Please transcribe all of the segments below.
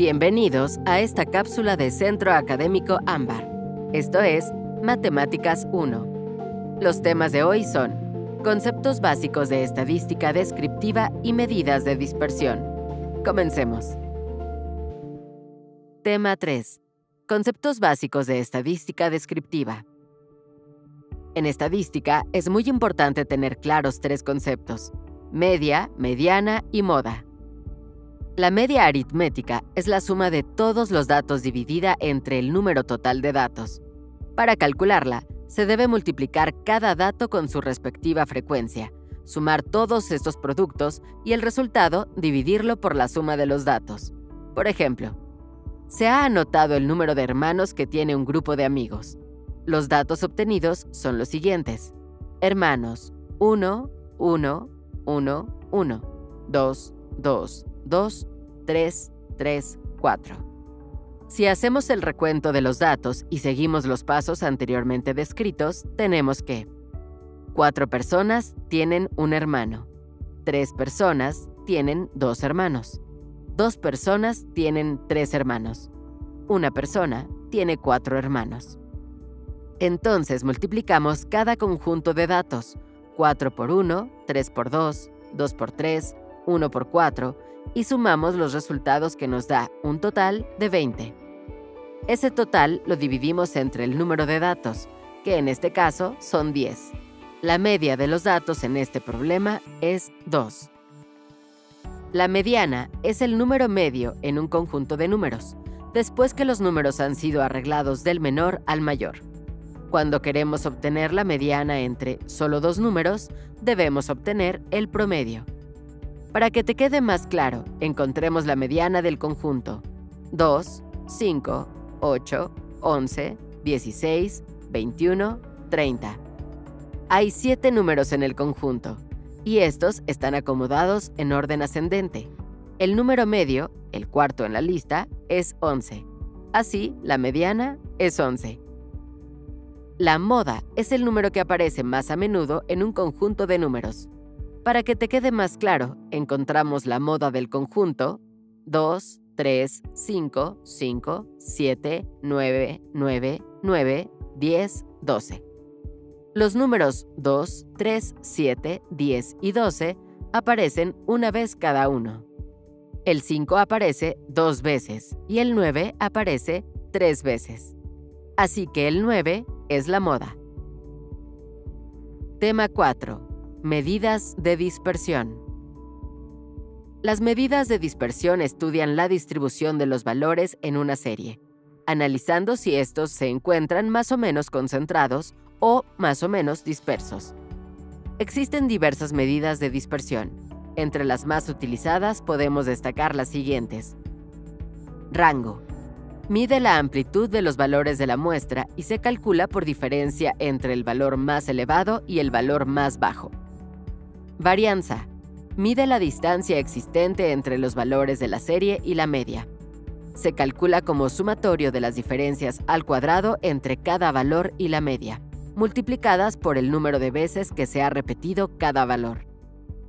Bienvenidos a esta cápsula de Centro Académico Ámbar. Esto es Matemáticas 1. Los temas de hoy son conceptos básicos de estadística descriptiva y medidas de dispersión. Comencemos. Tema 3. Conceptos básicos de estadística descriptiva. En estadística es muy importante tener claros tres conceptos, media, mediana y moda. La media aritmética es la suma de todos los datos dividida entre el número total de datos. Para calcularla, se debe multiplicar cada dato con su respectiva frecuencia, sumar todos estos productos y el resultado dividirlo por la suma de los datos. Por ejemplo, se ha anotado el número de hermanos que tiene un grupo de amigos. Los datos obtenidos son los siguientes. Hermanos 1, 1, 1, 1, 2, 2, 2, 3, 3, 4. Si hacemos el recuento de los datos y seguimos los pasos anteriormente descritos, tenemos que 4 personas tienen un hermano, 3 personas tienen dos hermanos, 2 personas tienen tres hermanos, una persona tiene cuatro hermanos. Entonces multiplicamos cada conjunto de datos, 4 por 1, 3 por 2, 2 por 3, 1 por 4, y sumamos los resultados que nos da un total de 20. Ese total lo dividimos entre el número de datos, que en este caso son 10. La media de los datos en este problema es 2. La mediana es el número medio en un conjunto de números, después que los números han sido arreglados del menor al mayor. Cuando queremos obtener la mediana entre solo dos números, debemos obtener el promedio. Para que te quede más claro, encontremos la mediana del conjunto. 2, 5, 8, 11, 16, 21, 30. Hay 7 números en el conjunto, y estos están acomodados en orden ascendente. El número medio, el cuarto en la lista, es 11. Así, la mediana es 11. La moda es el número que aparece más a menudo en un conjunto de números. Para que te quede más claro, encontramos la moda del conjunto 2, 3, 5, 5, 7, 9, 9, 9, 10, 12. Los números 2, 3, 7, 10 y 12 aparecen una vez cada uno. El 5 aparece dos veces y el 9 aparece tres veces. Así que el 9 es la moda. Tema 4. Medidas de dispersión. Las medidas de dispersión estudian la distribución de los valores en una serie, analizando si estos se encuentran más o menos concentrados o más o menos dispersos. Existen diversas medidas de dispersión. Entre las más utilizadas podemos destacar las siguientes. Rango. Mide la amplitud de los valores de la muestra y se calcula por diferencia entre el valor más elevado y el valor más bajo. Varianza. Mide la distancia existente entre los valores de la serie y la media. Se calcula como sumatorio de las diferencias al cuadrado entre cada valor y la media, multiplicadas por el número de veces que se ha repetido cada valor.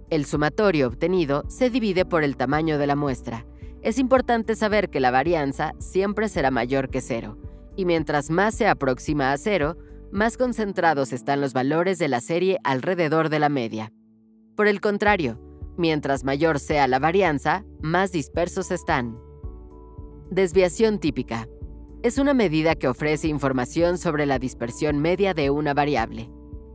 El sumatorio obtenido se divide por el tamaño de la muestra. Es importante saber que la varianza siempre será mayor que cero, y mientras más se aproxima a cero, más concentrados están los valores de la serie alrededor de la media. Por el contrario, mientras mayor sea la varianza, más dispersos están. Desviación típica. Es una medida que ofrece información sobre la dispersión media de una variable.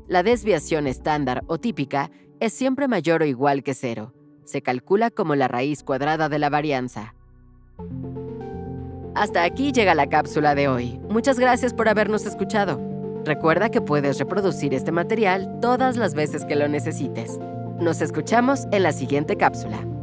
La desviación estándar o típica es siempre mayor o igual que cero. Se calcula como la raíz cuadrada de la varianza. Hasta aquí llega la cápsula de hoy. Muchas gracias por habernos escuchado. Recuerda que puedes reproducir este material todas las veces que lo necesites. Nos escuchamos en la siguiente cápsula.